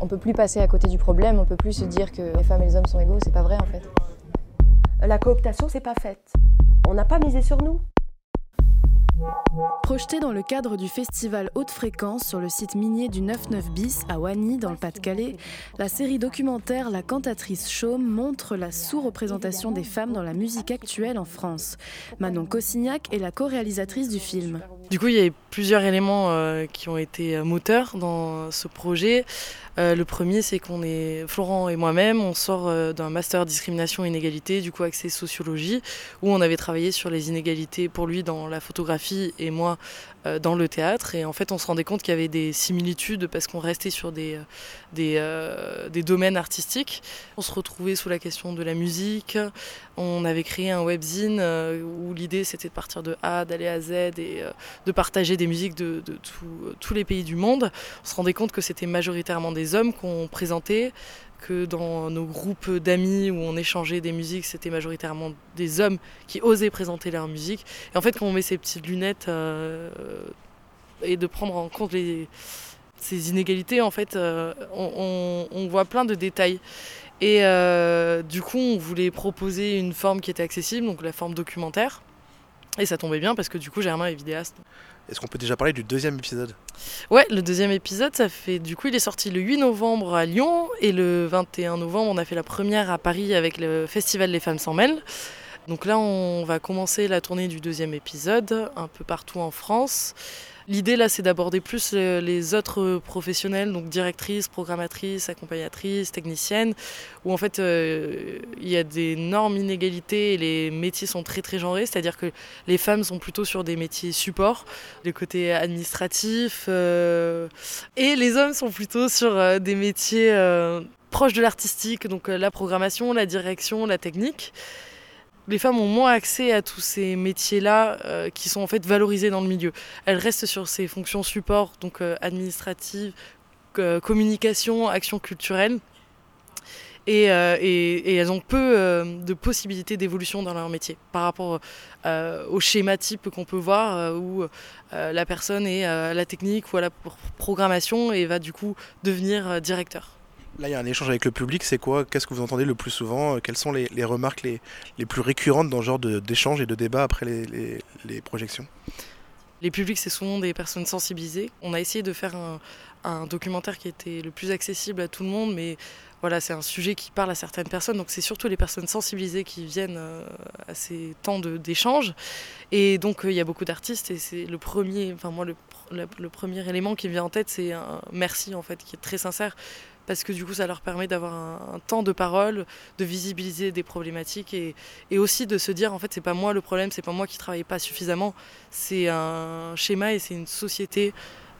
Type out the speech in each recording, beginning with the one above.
On peut plus passer à côté du problème, on peut plus se dire que les femmes et les hommes sont égaux, c'est pas vrai en fait. La cooptation, c'est pas faite. On n'a pas misé sur nous. Projeté dans le cadre du festival Haute Fréquence sur le site minier du 99 bis à Wany dans le Pas-de-Calais, la série documentaire La cantatrice Chaume montre la sous-représentation des femmes dans la musique actuelle en France. Manon Cossignac est la co-réalisatrice du film. Du coup, il y a plusieurs éléments euh, qui ont été euh, moteurs dans ce projet. Euh, le premier, c'est qu'on est, Florent et moi-même, on sort d'un master discrimination et inégalité, du coup accès sociologie, où on avait travaillé sur les inégalités pour lui dans la photographie et moi dans le théâtre. Et en fait, on se rendait compte qu'il y avait des similitudes parce qu'on restait sur des, des, des, domaines artistiques. On se retrouvait sous la question de la musique. On avait créé un webzine où l'idée c'était de partir de A, d'aller à Z et de partager des musiques de tous les pays du monde. On se rendait compte que c'était majoritairement des hommes qu'on présentait, que dans nos groupes d'amis où on échangeait des musiques, c'était majoritairement des hommes qui osaient présenter leur musique. Et en fait, quand on met ces petites lunettes euh, et de prendre en compte ces inégalités, en fait, euh, on, voit plein de détails. Et euh, du coup, on voulait proposer une forme qui était accessible, donc la forme documentaire. Et ça tombait bien parce que du coup, Germain est vidéaste. Est-ce qu'on peut déjà parler du deuxième épisode? Ouais, le deuxième épisode, ça fait du coup, il est sorti le 8 novembre à Lyon et le 21 novembre, on a fait la première à Paris avec le festival Les Femmes s'en mêlent. Donc là, on va commencer la tournée du deuxième épisode un peu partout en France. L'idée là, c'est d'aborder plus les autres professionnels, donc directrices, programmatrices, accompagnatrices, techniciennes, où en fait euh, il y a d'énormes inégalités et les métiers sont très très genrés, c'est-à-dire que les femmes sont plutôt sur des métiers support, le côté administratif, euh, et les hommes sont plutôt sur euh, des métiers proches de l'artistique, donc la programmation, la direction, la technique les femmes ont moins accès à tous ces métiers-là euh, qui sont en fait valorisés dans le milieu. Elles restent sur ces fonctions support, donc euh, administratives, communication, action culturelle. Et, elles ont peu de possibilités d'évolution dans leur métier par rapport au schéma type qu'on peut voir où la personne est à la technique ou à la programmation et va du coup devenir directeur. Là, il y a un échange avec le public, c'est quoi? Qu'est-ce que vous entendez le plus souvent? Quelles sont les, remarques les, plus récurrentes dans ce genre d'échange et de débat après les, projections? Les publics, c'est souvent des personnes sensibilisées. On a essayé de faire un, un, documentaire qui était le plus accessible à tout le monde, mais voilà, c'est un sujet qui parle à certaines personnes, donc c'est surtout les personnes sensibilisées qui viennent euh, à ces temps d'échange. Et donc, euh, il y a beaucoup d'artistes, et c'est le premier, enfin moi, le, le, premier élément qui me vient en tête, c'est un merci, en fait, qui est très sincère parce que du coup ça leur permet d'avoir un, temps de parole, de visibiliser des problématiques et, aussi de se dire en fait c'est pas moi le problème, c'est pas moi qui travaille pas suffisamment, c'est un schéma et c'est une société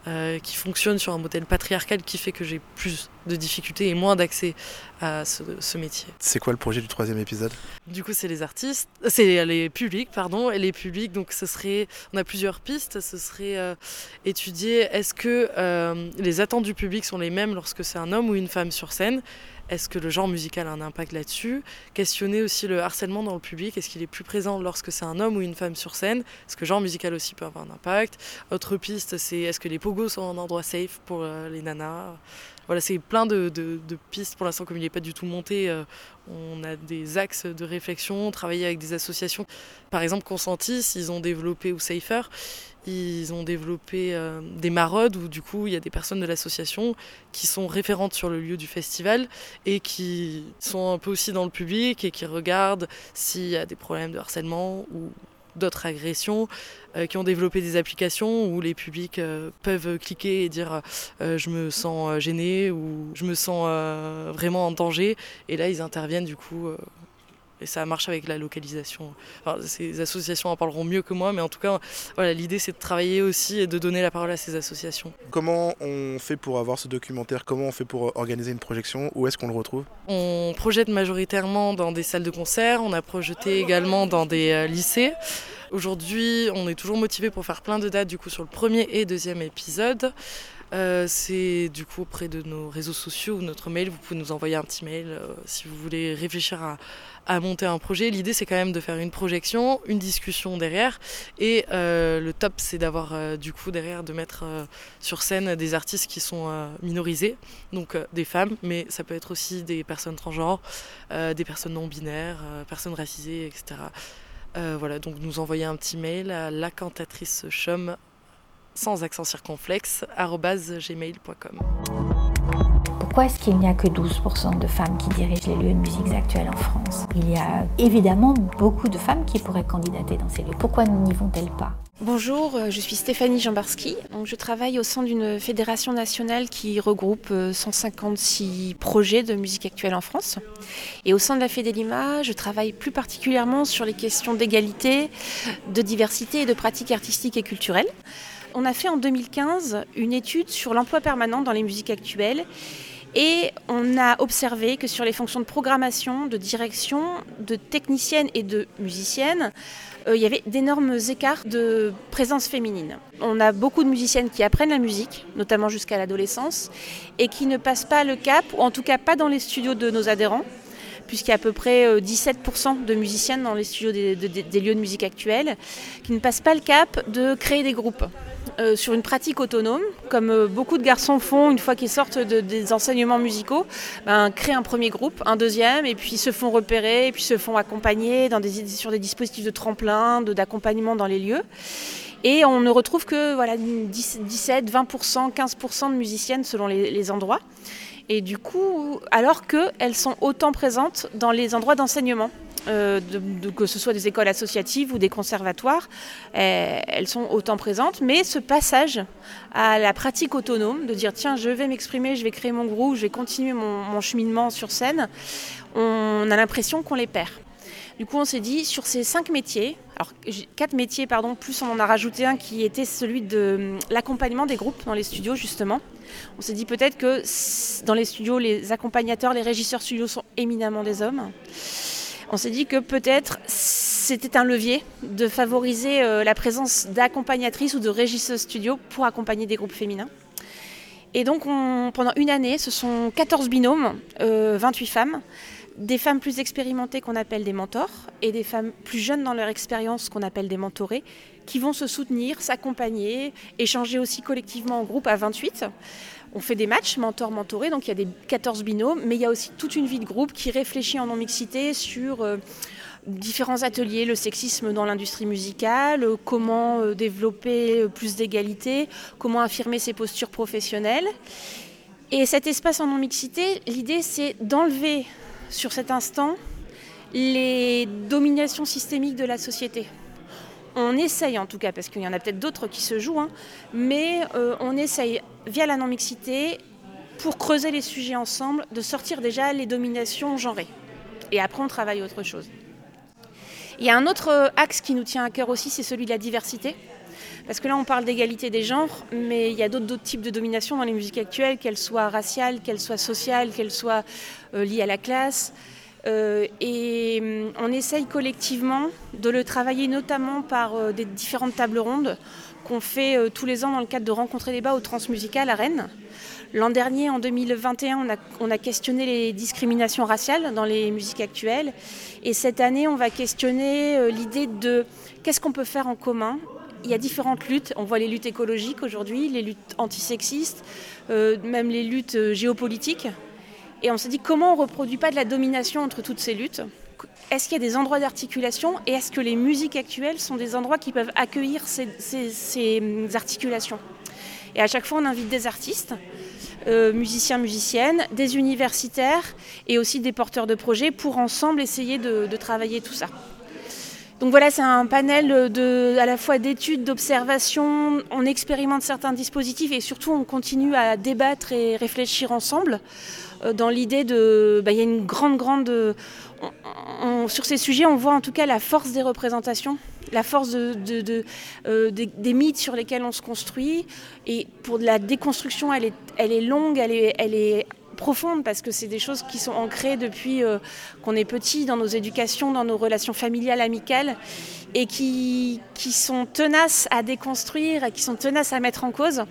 euh, qui fonctionne sur un modèle patriarcal qui fait que j'ai plus de difficultés et moins d'accès à ce, métier. C'est quoi le projet du troisième épisode? Du coup, c'est les artistes, c'est les publics, pardon, et les publics. Donc, ce serait, on a plusieurs pistes. Ce serait euh, étudier est-ce que euh, les attentes du public sont les mêmes lorsque c'est un homme ou une femme sur scène? Est-ce que le genre musical a un impact là-dessus? Questionner aussi le harcèlement dans le public. Est-ce qu'il est plus présent lorsque c'est un homme ou une femme sur scène? Est-ce que le genre musical aussi peut avoir un impact? Autre piste, c'est est-ce que les pogos sont un endroit safe pour euh, les nanas? Voilà, c'est plein de, pistes pour l'instant, comme il n'est pas du tout monté. Euh, on a des axes de réflexion, travailler avec des associations. Par exemple, Consentis, ils ont développé, ou Safer, ils ont développé euh, des maraudes où du coup il y a des personnes de l'association qui sont référentes sur le lieu du festival et qui sont un peu aussi dans le public et qui regardent s'il y a des problèmes de harcèlement ou d'autres agressions, euh, qui ont développé des applications où les publics euh, peuvent cliquer et dire je me sens gêné ou je me sens vraiment en danger. Et là, ils interviennent du coup et ça marche avec la localisation. ces associations en parleront mieux que moi, mais en tout cas, voilà, l'idée c'est de travailler aussi et de donner la parole à ces associations. Comment on fait pour avoir ce documentaire? Comment on fait pour organiser une projection? Où est-ce qu'on le retrouve? On projette majoritairement dans des salles de concert, on a projeté également dans des euh, lycées. Aujourd'hui, on est toujours motivé pour faire plein de dates du coup sur le premier et deuxième épisode. c'est du coup auprès de nos réseaux sociaux ou notre mail. Vous pouvez nous envoyer un petit mail si vous voulez réfléchir à, monter un projet. L'idée, c'est quand même de faire une projection, une discussion derrière. Et euh, le top, c'est d'avoir euh, du coup derrière de mettre euh, sur scène des artistes qui sont minorisés, donc des femmes, mais ça peut être aussi des personnes transgenres, des personnes non binaires, personnes racisées, etc. voilà, donc nous envoyer un petit mail à la cantatrice chum sans accent circonflexe. Pourquoi est-ce qu'il n'y a que 12% de femmes qui dirigent les lieux de musique actuels en France? Il y a évidemment beaucoup de femmes qui pourraient candidater dans ces lieux. Pourquoi n'y vont-elles pas? Bonjour, euh, je suis Stéphanie Jambarski. Je travaille au sein d'une fédération nationale qui regroupe 156 euh, projets de musique actuelle en France. Et au sein de la Fédélima, je travaille plus particulièrement sur les questions d'égalité, de diversité et de pratiques artistiques et culturelles. On a fait en 2015 une étude sur l'emploi permanent dans les musiques actuelles et on a observé que sur les fonctions de programmation, de direction, de technicienne et de musicienne, euh, il y avait d'énormes écarts de présence féminine. On a beaucoup de musiciennes qui apprennent la musique, notamment jusqu'à l'adolescence, et qui ne passent pas le cap, ou en tout cas pas dans les studios de nos adhérents puisqu'il y a à peu près 17% euh, de musiciennes dans les studios des, des, lieux de musique actuels, qui ne passent pas le cap de créer des groupes. Euh, sur une pratique autonome, comme euh, beaucoup de garçons font une fois qu'ils sortent des enseignements musicaux, ben, créent un premier groupe, un deuxième, et puis se font repérer, et puis se font accompagner dans des, sur des dispositifs de tremplin, d'accompagnement dans les lieux. Et on ne retrouve que voilà, 17, 20%, 15% de musiciennes selon les endroits. Et du coup, alors qu'elles sont autant présentes dans les endroits d'enseignement. Euh, que ce soit des écoles associatives ou des conservatoires, euh, elles sont autant présentes, mais ce passage à la pratique autonome, de dire tiens, je vais m'exprimer, je vais créer mon groupe, je vais continuer mon, cheminement sur scène, on a l'impression qu'on les perd. Du coup, on s'est dit sur ces cinq métiers, alors quatre métiers, pardon, plus on en a rajouté un qui était celui de hum, l'accompagnement des groupes dans les studios, justement. On s'est dit peut-être que dans les studios, les accompagnateurs, les régisseurs studios sont éminemment des hommes on s'est dit que peut-être c'était un levier de favoriser euh, la présence d'accompagnatrices ou de régisseuses studio pour accompagner des groupes féminins. Et donc pendant une année, ce sont 14 binômes, 28 euh, femmes, des femmes plus expérimentées qu'on appelle des mentors et des femmes plus jeunes dans leur expérience qu'on appelle des mentorées, qui vont se soutenir, s'accompagner, échanger aussi collectivement en groupe à 28 on fait des matchs mentor-mentoré, donc il y a des 14 binômes, mais il y a aussi toute une vie de groupe qui réfléchit en non-mixité sur euh, différents ateliers, le sexisme dans l'industrie musicale, euh, comment euh, développer plus d'égalité, comment affirmer ses postures professionnelles. Et cet espace en non-mixité, l'idée c'est d'enlever sur cet instant les dominations systémiques de la société on essaye en tout cas, parce qu'il y en a peut-être d'autres qui se jouent, hein, mais on essaye via la non-mixité, pour creuser les sujets ensemble, de sortir déjà les dominations genrées. Et après, on travaille autre chose. Il y a un autre axe qui nous tient à cœur aussi, c'est celui de la diversité. Parce que là, on parle d'égalité des genres, mais il y a d'autres types de domination dans les musiques actuelles, qu'elles soient raciales, qu'elles soient sociales, qu'elles soient euh, liées à la classe. Euh, et hum, on essaye collectivement de le travailler notamment par euh, des différentes tables rondes qu'on fait euh, tous les ans dans le cadre de rencontrer débat au Transmusical à Rennes. L'an dernier, en 2021, on a, on a, questionné les discriminations raciales dans les musiques actuelles. Et cette année, on va questionner l'idée de qu'est-ce qu'on peut faire en commun. Il y a différentes luttes. On voit les luttes écologiques aujourd'hui, les luttes antisexistes, même les luttes géopolitiques. Et on s'est dit comment on ne reproduit pas de la domination entre toutes ces luttes? Est-ce qu'il y a des endroits d'articulation Et est-ce que les musiques actuelles sont des endroits qui peuvent accueillir ces, hum, articulations? Et à chaque fois, on invite des artistes, euh, musiciens, musiciennes, des universitaires et aussi des porteurs de projets pour ensemble essayer de, travailler tout ça. Donc voilà, c'est un panel à la fois d'études, d'observations, on expérimente certains dispositifs et surtout on continue à débattre et réfléchir ensemble. Euh, dans l'idée de... Bah, il y a une grande, grande... sur ces sujets, on voit en tout cas la force des représentations, la force euh, des, mythes sur lesquels on se construit. Et pour la déconstruction, elle est, longue, elle est, profondes parce que c'est des choses qui sont ancrées depuis euh, qu'on est petit dans nos éducations, dans nos relations familiales, amicales et qui, sont tenaces à déconstruire qui sont tenaces à mettre en cause.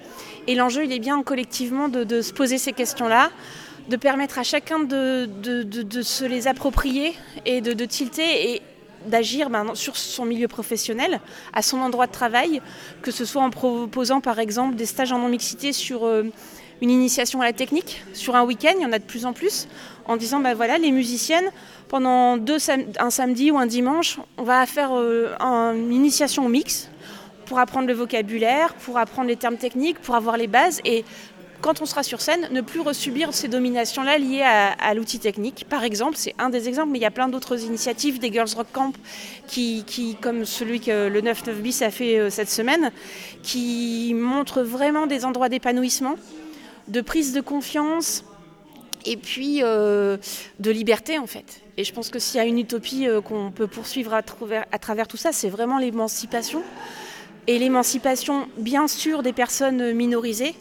Et l'enjeu, il est bien collectivement de se poser ces questions-là, de permettre à chacun de, de, de se les approprier et de, tilter et d'agir ben, sur son milieu professionnel, à son endroit de travail, que ce soit en proposant par exemple des stages en non-mixité sur euh, une initiation à la technique, sur un week-end, il y en a de plus en plus, en disant ben voilà, les musiciennes, pendant deux un samedi ou un dimanche, on va faire euh, une initiation au mix pour apprendre le vocabulaire, pour apprendre les termes techniques, pour avoir les bases et quand on sera sur scène, ne plus resubir ces dominations-là liées à, l'outil technique. Par exemple, c'est un des exemples, mais il y a plein d'autres initiatives, des Girls Rock Camp, qui, comme celui que le 9-9 bis a fait euh, cette semaine, qui montrent vraiment des endroits d'épanouissement, de prise de confiance et puis euh, de liberté en fait. Et je pense que s'il y a une utopie euh, qu'on peut poursuivre à, à travers tout ça, c'est vraiment l'émancipation. Et l'émancipation, bien sûr, des personnes minorisées,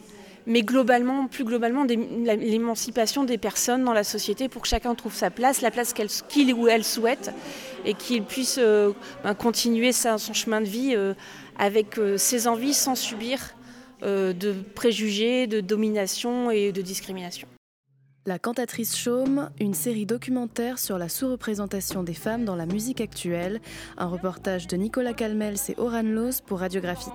mais globalement, plus globalement, l'émancipation des personnes dans la société pour que chacun trouve sa place, la place qu'il ou elle souhaite, et qu'il puisse euh, ben, continuer son chemin de vie euh, avec euh, ses envies sans subir de préjugés, de domination et de discrimination. La cantatrice Chaume, une série documentaire sur la sous-représentation des femmes dans la musique actuelle, un reportage de Nicolas Calmels et Oran Loz pour Radiographite.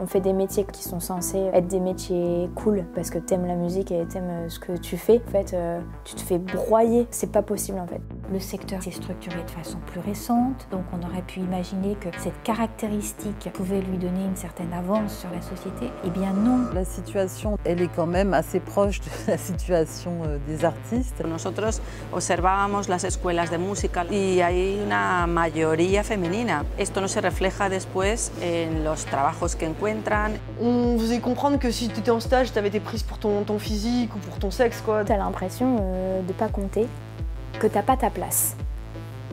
On fait des métiers qui sont censés être des métiers cool parce que t'aimes la musique et t'aimes euh, ce que tu fais. En fait, euh, tu te fais broyer, c'est pas possible en fait. Le secteur s'est structuré de façon plus récente, donc on aurait pu imaginer que cette caractéristique pouvait lui donner une certaine avance sur la société. Eh bien non. La situation, elle est quand même assez proche de la situation euh, des artistes. Nosotros observábamos las escuelas de música y hay una mayoría femenina. Esto no se refleja después en los trabajos que encuentran. On faisait comprendre que si tu étais en stage, tu avais été prise pour ton, ton, physique ou pour ton sexe. Tu as l'impression euh, de ne pas compter, que tu n'as pas ta place.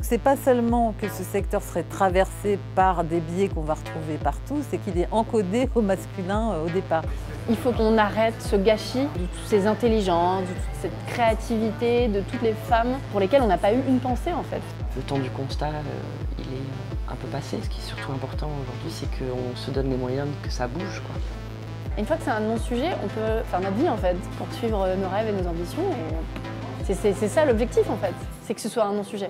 C'est pas seulement que ce secteur serait traversé par des biais qu'on va retrouver partout, c'est qu'il est encodé au masculin euh, au départ. Il faut qu'on arrête ce gâchis de toutes ces intelligences, de toute cette créativité, de toutes les femmes pour lesquelles on n'a pas eu une pensée en fait. Le temps du constat, euh, il est un peu passé. Ce qui est surtout important aujourd'hui, c'est qu'on se donne les moyens que ça bouge. Quoi. Une fois que c'est un non-sujet, on peut faire notre vie en fait, poursuivre nos rêves et nos ambitions. C'est ça l'objectif en fait, c'est que ce soit un non-sujet.